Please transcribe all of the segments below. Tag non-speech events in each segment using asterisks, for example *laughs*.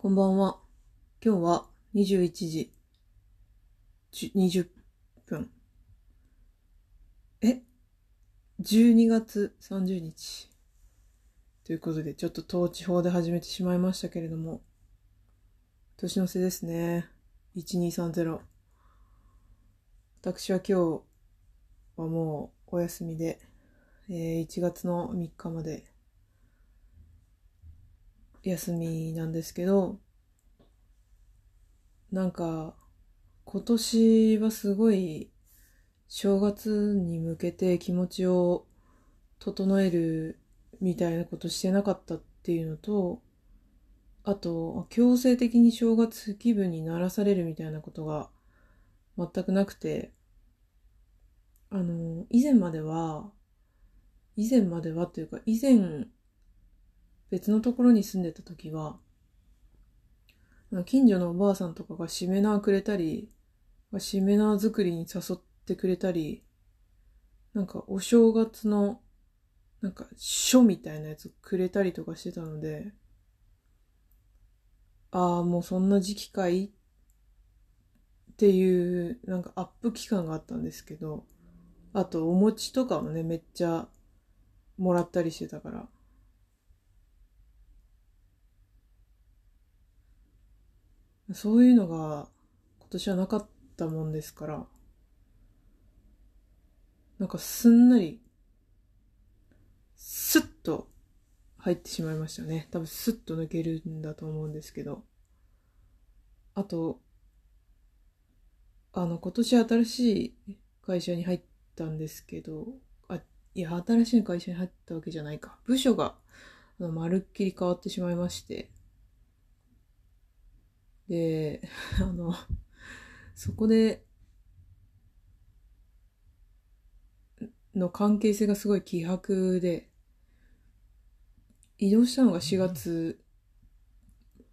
こんばんは。今日は21時20分。え ?12 月30日。ということで、ちょっと統治法で始めてしまいましたけれども、年の瀬ですね。1230。私は今日はもうお休みで、えー1月の3日まで休みなんですけど、なんか、今年はすごい、正月に向けて気持ちを整えるみたいなことしてなかったっていうのと、あと、強制的に正月気分にならされるみたいなことが全くなくて、あの、以前までは、以前まではっていうか、以前、別のところに住んでた時は、近所のおばあさんとかがしめ縄くれたり、しめ縄作りに誘ってくれたり、なんかお正月の、なんか書みたいなやつくれたりとかしてたので、ああ、もうそんな時期かいっていう、なんかアップ期間があったんですけど、あとお餅とかもね、めっちゃもらったりしてたから、そういうのが今年はなかったもんですから、なんかすんなり、スッと入ってしまいましたね。多分スッと抜けるんだと思うんですけど。あと、あの、今年新しい会社に入ったんですけど、あ、いや、新しい会社に入ったわけじゃないか。部署が、あの、まるっきり変わってしまいまして、で、*laughs* あの、そこで、の関係性がすごい希薄で、移動したのが4月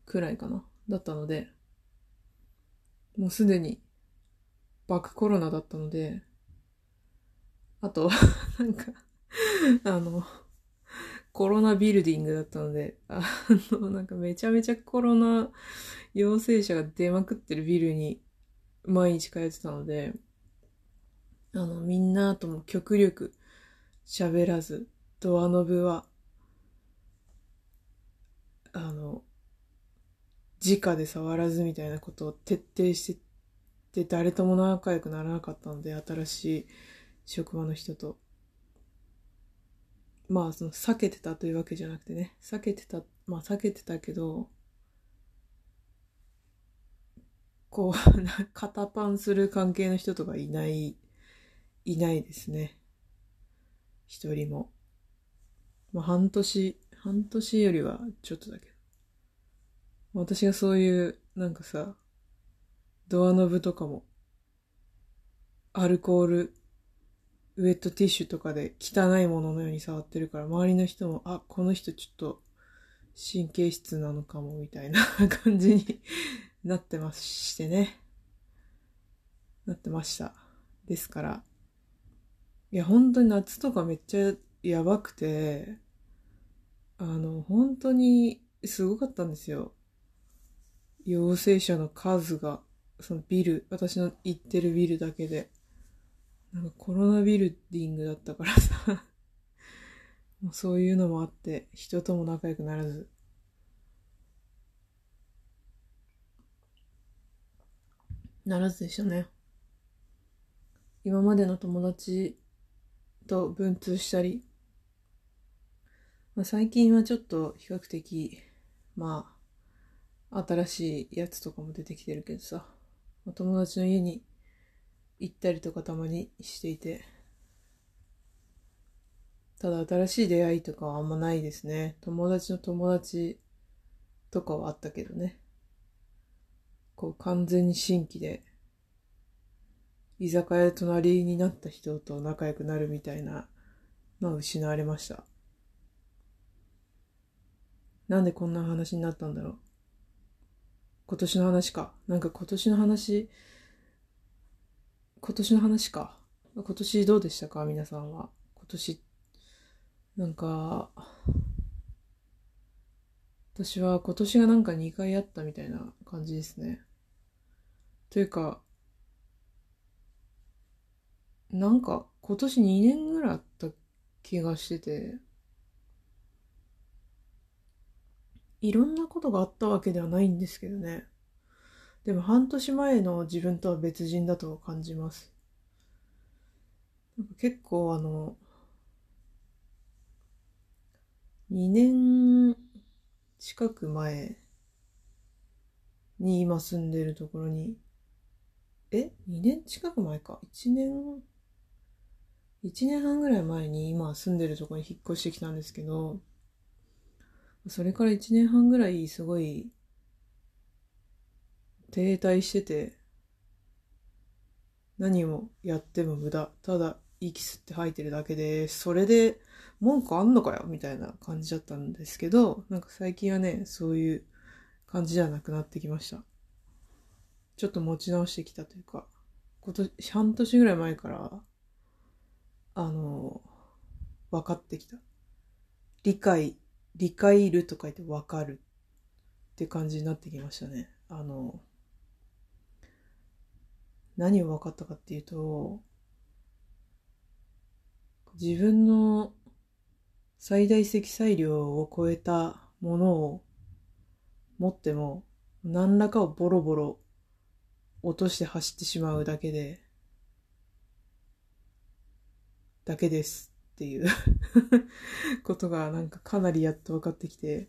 くらいかな、だったので、もうすでにバックコロナだったので、あと、なんか、あの、コロナビルディングだったので、あの、なんかめちゃめちゃコロナ陽性者が出まくってるビルに毎日通ってたので、あの、みんなとも極力喋らず、ドアノブは、あの、直で触らずみたいなことを徹底してて、誰とも仲良くならなかったので、新しい職場の人と。まあ、その、避けてたというわけじゃなくてね、避けてた、まあ、避けてたけど、こう、*laughs* 肩パンする関係の人とかいない、いないですね。一人も。まあ、半年、半年よりはちょっとだけど。私がそういう、なんかさ、ドアノブとかも、アルコール、ウェットティッシュとかで汚いもののように触ってるから、周りの人も、あ、この人ちょっと神経質なのかも、みたいな *laughs* 感じになってましてね。なってました。ですから、いや、本当に夏とかめっちゃやばくて、あの、本当にすごかったんですよ。陽性者の数が、そのビル、私の行ってるビルだけで。なんかコロナビルディングだったからさ *laughs* もうそういうのもあって、人とも仲良くならず。ならずでしたね。今までの友達と文通したり、まあ、最近はちょっと比較的、まあ、新しいやつとかも出てきてるけどさ、友達の家に行ったりとかたまにしていて、ただ新しい出会いとかはあんまないですね。友達の友達とかはあったけどね。こう完全に新規で、居酒屋隣になった人と仲良くなるみたいなのは失われました。なんでこんな話になったんだろう。今年の話か。なんか今年の話、今年の話か。今年どうでしたか？皆さんは。今年、なんか、私は今年がなんか2回あったみたいな感じですね。というか、なんか今年2年ぐらいあった気がしてて、いろんなことがあったわけではないんですけどね。でも半年前の自分とは別人だと感じます。なんか結構あの、2年近く前に今住んでるところに、え ?2 年近く前か ?1 年、1年半ぐらい前に今住んでるところに引っ越してきたんですけど、それから1年半ぐらいすごい停滞してて、何をやっても無駄。ただ息吸って吐いてるだけで、それで文句あんのかよ？みたいな感じだったんですけど、なんか最近はね、そういう感じじゃなくなってきました。ちょっと持ち直してきたというか、今年、半年ぐらい前から、あの、分かってきた。理解、理解ると書いて分かるって感じになってきましたね。あの、何を分かったかっていうと、自分の最大積載量を超えたものを持っても何らかをボロボロ落として走ってしまうだけで、だけですっていう *laughs* ことがなんかかなりやっと分かってきて、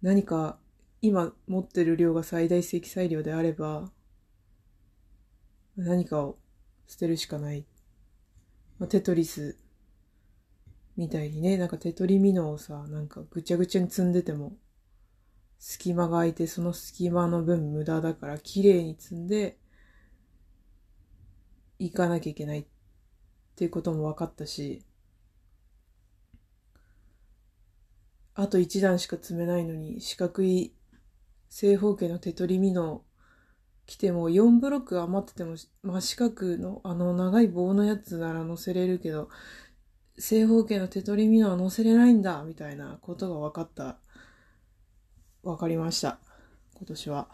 何か今持ってる量が最大積載量であれば、何かを捨てるしかない。まあ、テトリスみたいにね、なんかテトリミノをさ、なんかぐちゃぐちゃに積んでても、隙間が空いてその隙間の分無駄だから綺麗に積んで、行かなきゃいけないっていうことも分かったし、あと一段しか積めないのに四角い正方形のテトリミノ来ても4ブロック余ってても真四角のあの長い棒のやつなら乗せれるけど正方形の手取りミノは乗せれないんだみたいなことが分かった。分かりました。今年は。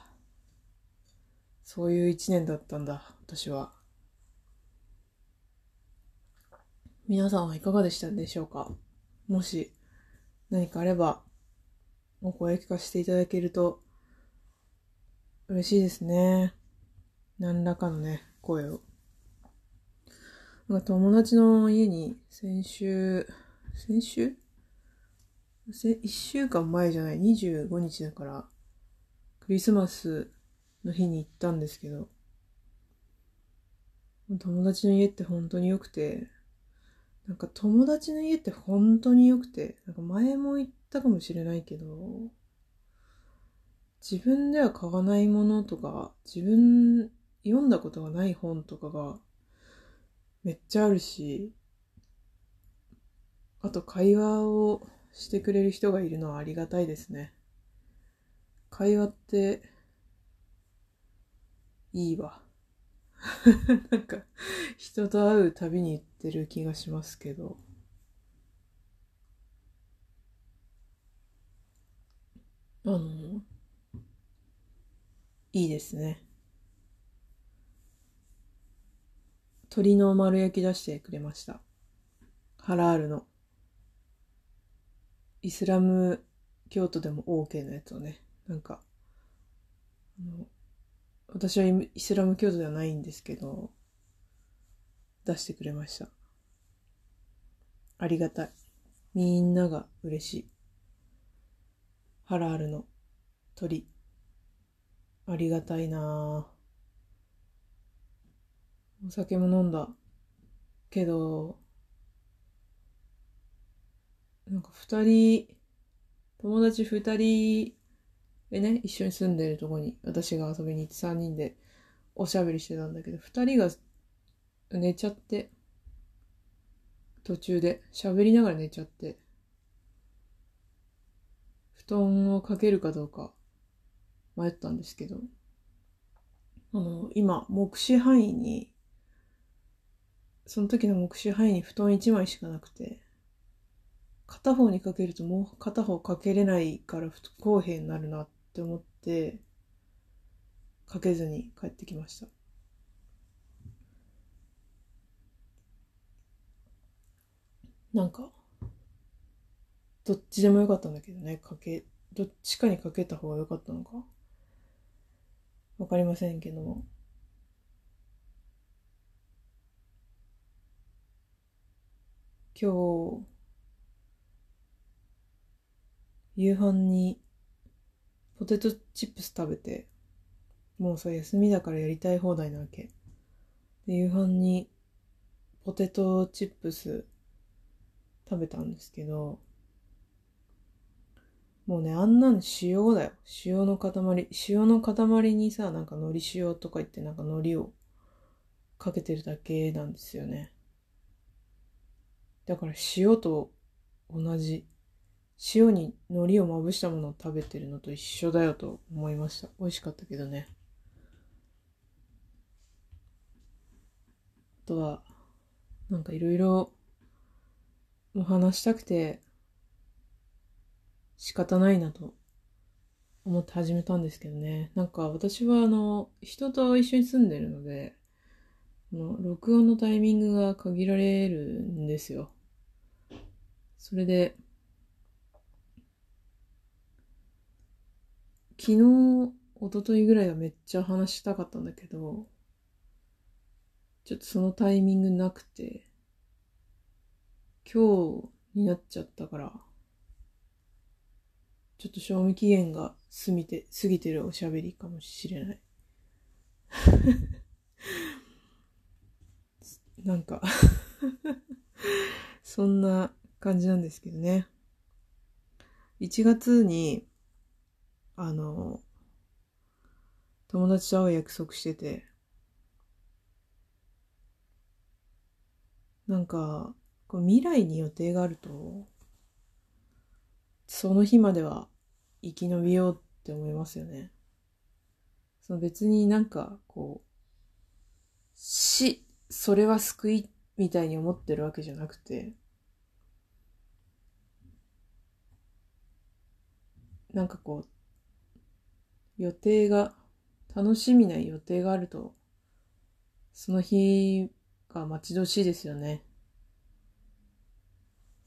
そういう一年だったんだ私は。皆さんはいかがでしたでしょうか？もし何かあればお声聞かせていただけると嬉しいですね。何らかのね、声を。なんか友達の家に先週、先週？一週間前じゃない、25日だから、クリスマスの日に行ったんですけど、友達の家って本当に良くて、なんか友達の家って本当に良くて、なんか前も言ったかもしれないけど、自分では買わないものとか、自分読んだことがない本とかがめっちゃあるし、あと会話をしてくれる人がいるのはありがたいですね。会話っていいわ。*laughs* なんか人と会うたびに言ってる気がしますけど。あの、いいですね。鶏の丸焼き出してくれました。ハラールの。イスラム教徒でも OK のやつをね、なんか、あの私はイスラム教徒ではないんですけど、出してくれました。ありがたい。みんなが嬉しい。ハラールの鳥。ありがたいな。お酒も飲んだ。けどなんか二人友達二人でね一緒に住んでるとこに私が遊びに行って三人でおしゃべりしてたんだけど二人が寝ちゃって途中で喋りながら寝ちゃって布団をかけるかどうか迷ったんですけど、あの、今、目視範囲に、その時の目視範囲に布団1枚しかなくて、片方にかけるともう片方かけれないから不公平になるなって思ってかけずに帰ってきました。なんかどっちでもよかったんだけどねかけどっちかにかけた方が良かったのか。わかりませんけど。も今日夕飯にポテトチップス食べてもうさ休みだからやりたい放題なわけ。で夕飯にポテトチップス食べたんですけどもうね、あんなん塩だよ。塩の塊。塩の塊にさ、なんか海苔塩とか言ってなんか海苔をかけてるだけなんですよね。だから塩と同じ。塩に海苔をまぶしたものを食べてるのと一緒だよと思いました。美味しかったけどね。あとは、なんかいろいろお話したくて仕方ないなと思って始めたんですけどね。なんか私はあの、人と一緒に住んでるので、の録音のタイミングが限られるんですよ。それで、昨日、一昨日ぐらいはめっちゃ話したかったんだけど、ちょっとそのタイミングなくて、今日になっちゃったから、ちょっと賞味期限が過ぎて、過ぎてるおしゃべりかもしれない。*laughs* なんか *laughs* そんな感じなんですけどね。1月に、あの、友達と会う約束してて、なんか、こう未来に予定があると、その日までは生き延びようって思いますよね。その別になんかこう、死、それは救いみたいに思ってるわけじゃなくて、なんかこう、予定が、楽しみな予定があると、その日が待ち遠しいですよね。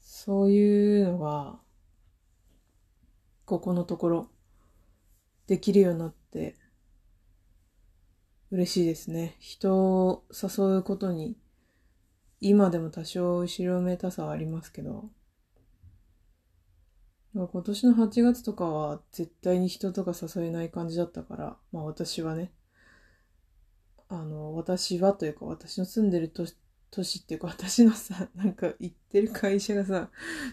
そういうのが、ここのところ、できるようになって、嬉しいですね。人を誘うことに、今でも多少後ろめたさはありますけど、今年の8月とかは絶対に人とか誘えない感じだったから、まあ私はね、あの、私はというか私の住んでる都都市っていうか私のさ、なんか行ってる会社がさ、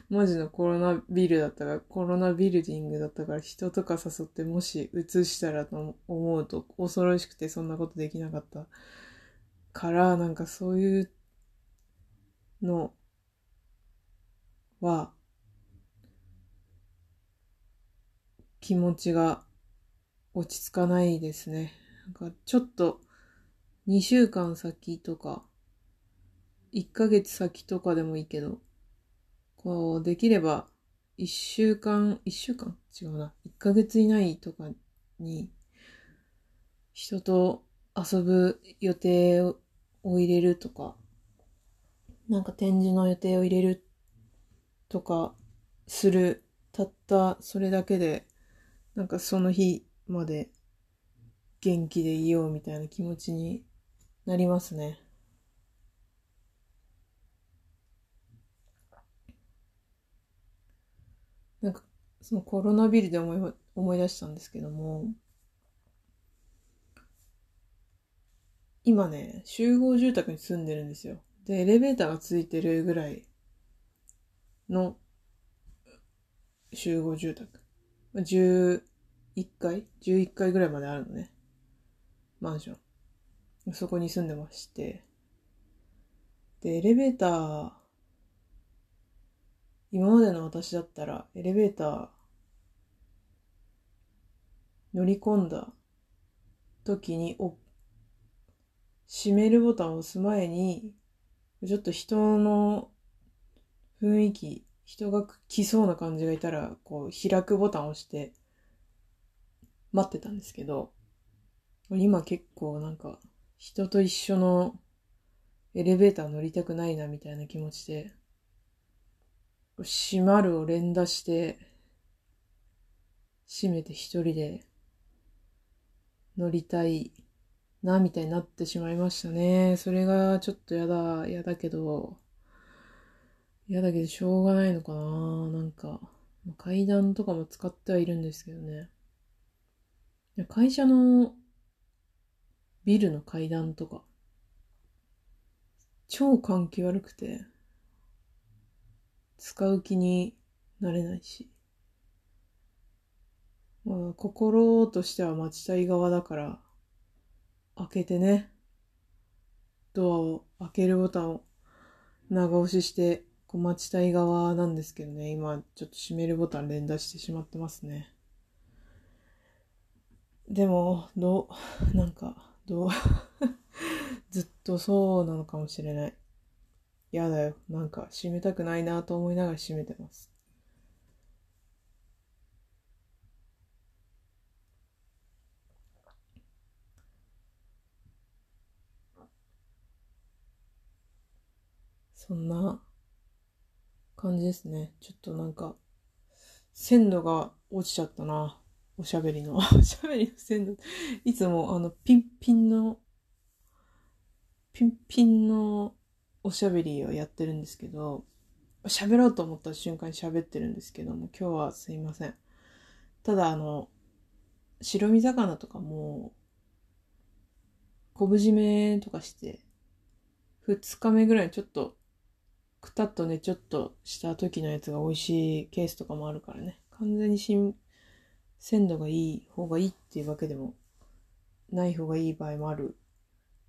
マジのコロナビルだったから、コロナビルディングだったから人とか誘ってもし移したらと思うと恐ろしくてそんなことできなかったから、なんかそういうのは気持ちが落ち着かないですね。なんかちょっと2週間先とか1ヶ月先とかでもいいけど、こう、できれば、1週間、1週間？違うな。1ヶ月以内とかに、人と遊ぶ予定を入れるとか、なんか展示の予定を入れるとかする、たったそれだけで、なんかその日まで元気でいようみたいな気持ちになりますね。なんか、そのコロナビルで思い思い出したんですけども、今ね、集合住宅に住んでるんですよ。で、エレベーターがついてるぐらいの集合住宅。11階 ?11 階ぐらいまであるのね。マンション。そこに住んでまして。で、エレベーター今までの私だったらエレベーター乗り込んだ時にお閉めるボタンを押す前にちょっと人の雰囲気人が来そうな感じがいたら、こう、開くボタンを押して、待ってたんですけど、今結構なんか、人と一緒のエレベーター乗りたくないなみたいな気持ちで、閉まるを連打して、閉めて一人で乗りたいな、みたいになってしまいましたね。それがちょっとやだ、やだけど、やだけどしょうがないのかななんか、階段とかも使ってはいるんですけどね。会社のビルの階段とか、超換気悪くて、使う気になれないし。まあ、心としては待ちたい側だから、開けてね、ドアを開けるボタンを長押しして、こう待ちたい側なんですけどね、今ちょっと閉めるボタン連打してしまってますね。でも、どう、*laughs* なんか、どう、*laughs* ずっとそうなのかもしれない。やだよ。なんか閉めたくないなと思いながら閉めてます。そんな感じですね。ちょっとなんか、鮮度が落ちちゃったな。おしゃべりの。*laughs* おしゃべりの鮮度。いつもあの、ピンピンの、ピンピンのおしゃべりをやってるんですけど、喋ろうと思った瞬間に喋ってるんですけども、今日はすいません。ただあの、白身魚とかも、昆布締めとかして、二日目ぐらいちょっと、くたっとね、ちょっとした時のやつが美味しいケースとかもあるからね。完全に新、鮮度がいい方がいいっていうわけでも、ない方がいい場合もある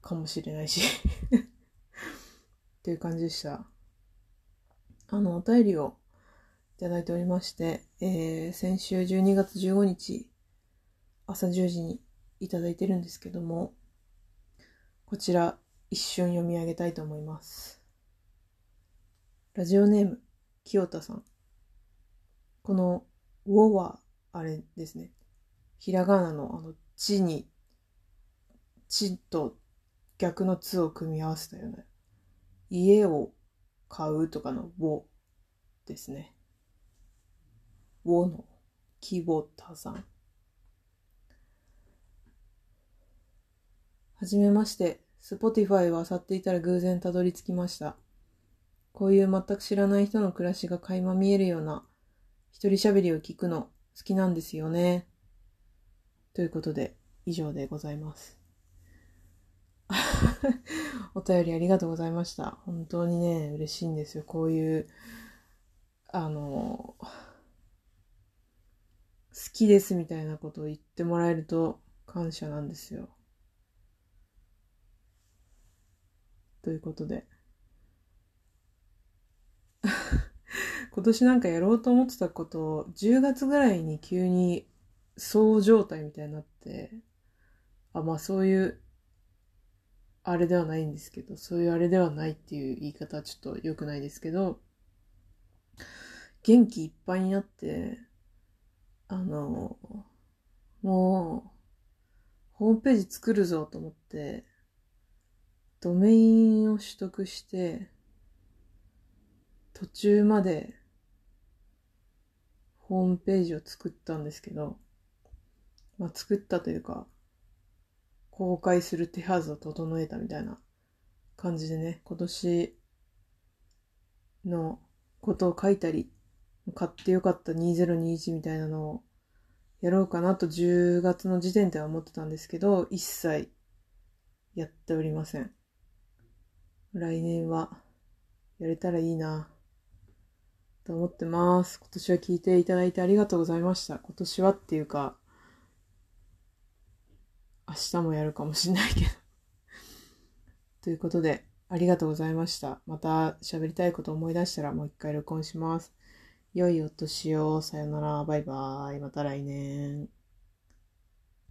かもしれないしっていう感じでした。あの、お便りをいただいておりまして、えー、先週12月15日、朝10時にいただいてるんですけども、こちら一瞬読み上げたいと思います。ラジオネーム、清田さん。この、ウォは、あれですね。ひらがなのあの、地に、地と逆のつを組み合わせたような家を買うとかのをですね。をのキボタさん。はじめまして、Spotify を漁っていたら偶然たどり着きました。こういう全く知らない人の暮らしが垣間見えるような一人喋りを聞くの好きなんですよね。ということで、以上でございます。*laughs* お便りありがとうございました。本当にね、嬉しいんですよ。こういう、あの、好きですみたいなことを言ってもらえると感謝なんですよ。ということで。*laughs* 今年なんかやろうと思ってたことを10月ぐらいに急にそう状態みたいになって、あ、まあそういうあれではないんですけど、そういうあれではないっていう言い方はちょっと良くないですけど、元気いっぱいになって、あの、もう、ホームページ作るぞと思って、ドメインを取得して、途中までホームページを作ったんですけど、まあ作ったというか、公開する手はずを整えたみたいな感じでね、今年のことを書いたり、買ってよかった2021みたいなのをやろうかなと10月の時点では思ってたんですけど、一切やっておりません。来年はやれたらいいなと思ってます。今年は聞いていただいてありがとうございました。今年はっていうか、明日もやるかもしんないけど *laughs* ということで、ありがとうございました。また喋りたいこと思い出したらもう一回録音します。良いお年を。さよなら。バイバイ。また来年。